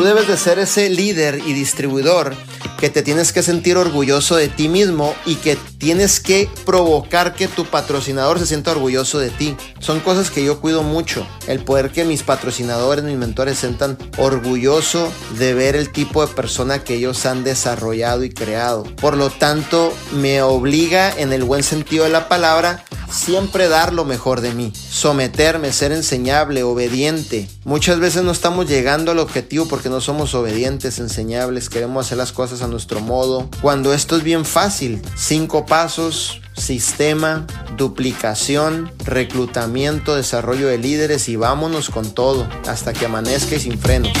Tú debes de ser ese líder y distribuidor que te tienes que sentir orgulloso de ti mismo y que tienes que provocar que tu patrocinador se sienta orgulloso de ti. Son cosas que yo cuido mucho. El poder que mis patrocinadores, mis mentores se sientan orgulloso de ver el tipo de persona que ellos han desarrollado y creado. Por lo tanto, me obliga en el buen sentido de la palabra siempre dar lo mejor de mí, someterme, ser enseñable, obediente. Muchas veces no estamos llegando al objetivo porque no somos obedientes, enseñables, queremos hacer las cosas a nuestro modo. Cuando esto es bien fácil, cinco pasos, sistema, duplicación, reclutamiento, desarrollo de líderes y vámonos con todo hasta que amanezca y sin frenos.